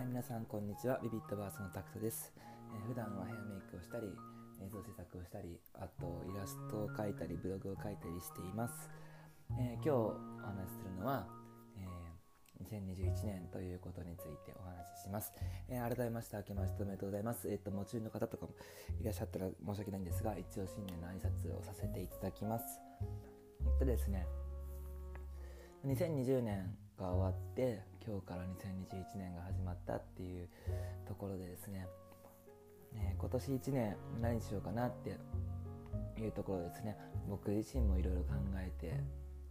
えー皆さんこんにちは。ビビットバースのタクトです、えー普段はヘアメイクをしたり映像制作をしたりあとイラストを描いたりブログを書いたりしています、えー今日お話しするのは、え2021年ということについてお話しします、え改めまして明けましておめでとうございます。えっ、と夢中の方とかもいらっしゃったら申し訳ないんですが一応新年の挨拶をさせていただきます。えっとですね2020年が終わって今日から2021年が始まったっていうところでですね、ね今年1年何しようかなっていうところですね。僕自身もいろいろ考えて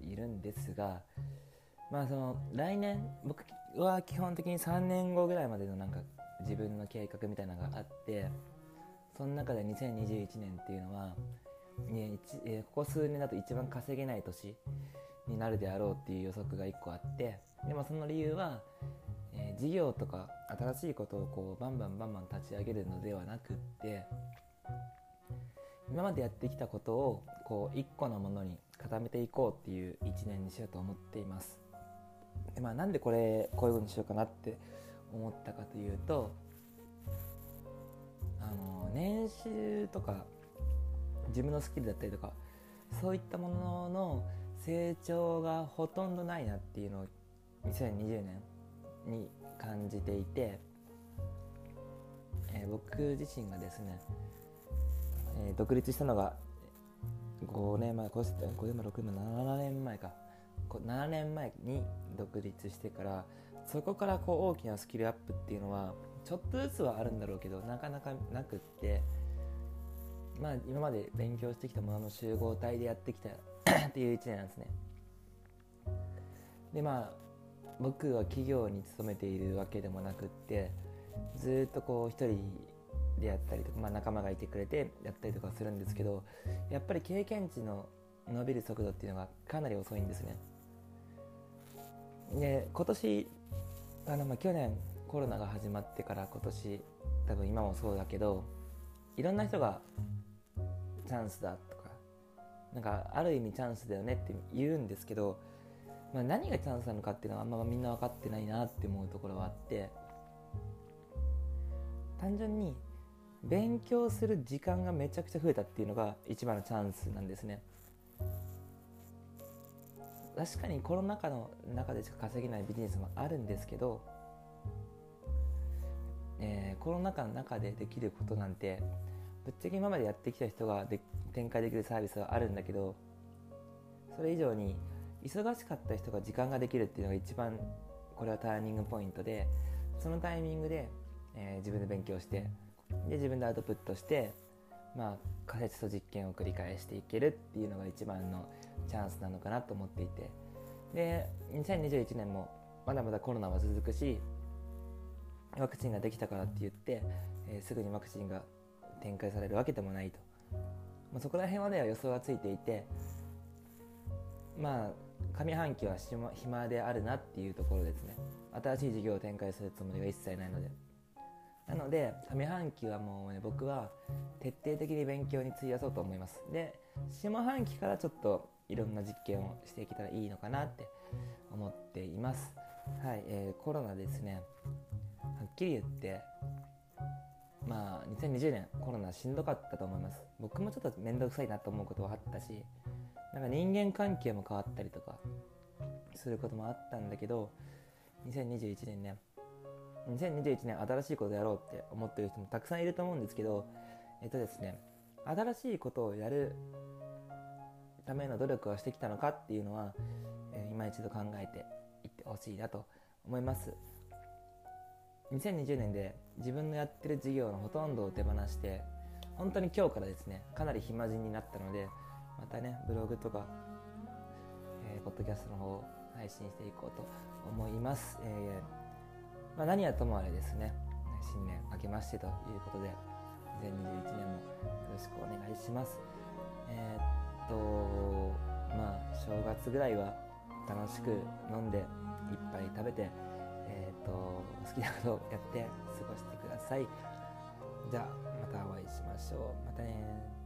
いるんですがまあその来年僕は基本的に3年後ぐらいまでのなんか自分の計画みたいなのがあってその中で2021年っていうのは、ねここ数年だと一番稼げない年になるであろうっていう予測が1個あってでもその理由は、えー事業とか新しいことをこうバンバンバンバン立ち上げるのではなくって今までやってきたことをこう1個のものに固めていこうっていう1年にしようと思っています。で、まあ、なんでこれこういうふうにしようかなって思ったかというとあの年収とか自分のスキルだったりとかそういったものの成長がほとんどないなっていうのを2020年に感じていて、えー僕自身がですね、えー独立したのが5年前こうして5年前6年前7年前か。7年前に独立してからそこからこう大きなスキルアップっていうのはちょっとずつはあるんだろうけどなかなかなくって。まあ今まで勉強してきたものの集合体でやってきた っていう1年なんですね。でまあ僕は企業に勤めているわけでもなくってずっとこう一人でやったりとか、まあ、仲間がいてくれてやったりとかするんですけどやっぱり経験値の伸びる速度っていうのがかなり遅いんですね。で今年あの、まあ、去年コロナが始まってから今年多分今もそうだけどいろんな人がチャンスだとかなんかある意味チャンスだよねって言うんですけど、まあ、何がチャンスなのかっていうのはあんまみんな分かってないなって思うところはあって単純に勉強する時間がめちゃくちゃ増えたっていうのが一番のチャンスなんですね。確かにコロナ禍の中でしか稼げないビジネスもあるんですけど、えーコロナ禍の中でできることなんてぶっちゃけ今までやってきた人がで展開できるサービスはあるんだけどそれ以上に忙しかった人が時間ができるっていうのが一番これはターニングポイントでそのタイミングで、えー自分で勉強してで自分でアウトプットして、まあ、仮説と実験を繰り返していけるっていうのが一番のチャンスなのかなと思っていて。で2021年もまだまだコロナは続くしワクチンができたからって言って、えーすぐにワクチンが展開されるわけでもないと、まあ、そこら辺はね予想がついていてまあ上半期は暇であるなっていうところですね。新しい事業を展開するつもりが一切ないので。なので上半期はもうね僕は徹底的に勉強に費やそうと思います。で下半期からちょっといろんな実験をしていけたらいいのかなって思っています。はい、えーコロナですね。はっきり言ってまあ2020年コロナしんどかったと思います。僕もちょっと面倒くさいなと思うことはあったしなんか人間関係も変わったりとかすることもあったんだけど2021年ね2021年新しいことやろうって思ってる人もたくさんいると思うんですけどえっとですね新しいことをやるための努力をしてきたのかっていうのは、えー今一度考えていってほしいなと思います。2020年で自分のやってる事業のほとんどを手放して本当に今日からですねかなり暇人になったのでまたねブログとか、えーポッドキャストの方を配信していこうと思います、えーまあ、何はともあれですね新年明けましてということで2021年もよろしくお願いします。えーっとまあ正月ぐらいは楽しく飲んでいっぱい食べてと好きなことをやって過ごしてください。じゃあまたお会いしましょう。またね